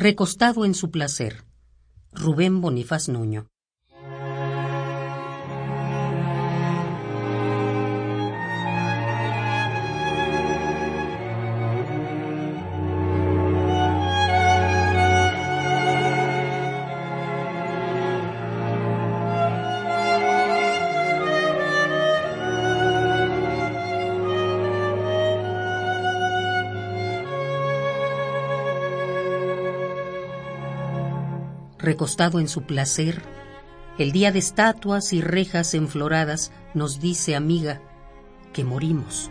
Recostado en su placer. Rubén Bonifaz Nuño. Recostado en su placer, el día de estatuas y rejas enfloradas nos dice, amiga, que morimos.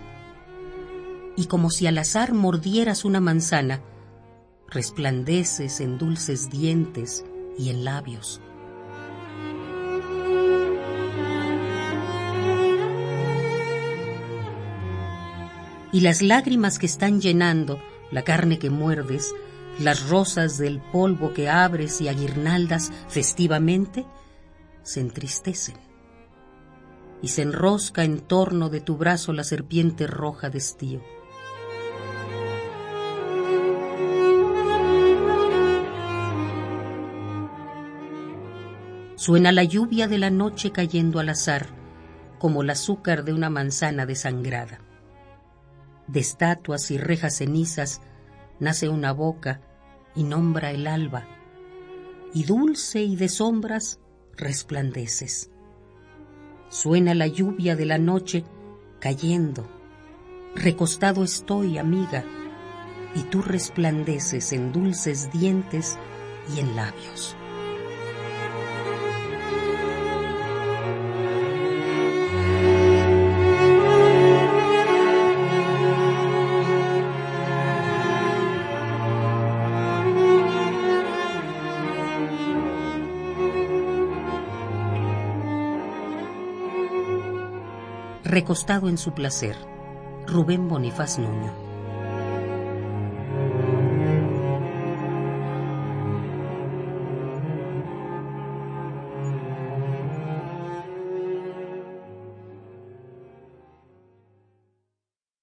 Y como si al azar mordieras una manzana, resplandeces en dulces dientes y en labios. Y las lágrimas que están llenando la carne que muerdes las rosas del polvo que abres y aguirnaldas festivamente se entristecen y se enrosca en torno de tu brazo la serpiente roja de estío. Suena la lluvia de la noche cayendo al azar, como el azúcar de una manzana desangrada. De estatuas y rejas cenizas nace una boca y nombra el alba, y dulce y de sombras resplandeces. Suena la lluvia de la noche cayendo, recostado estoy, amiga, y tú resplandeces en dulces dientes y en labios. Recostado en su placer. Rubén Bonifaz Nuño.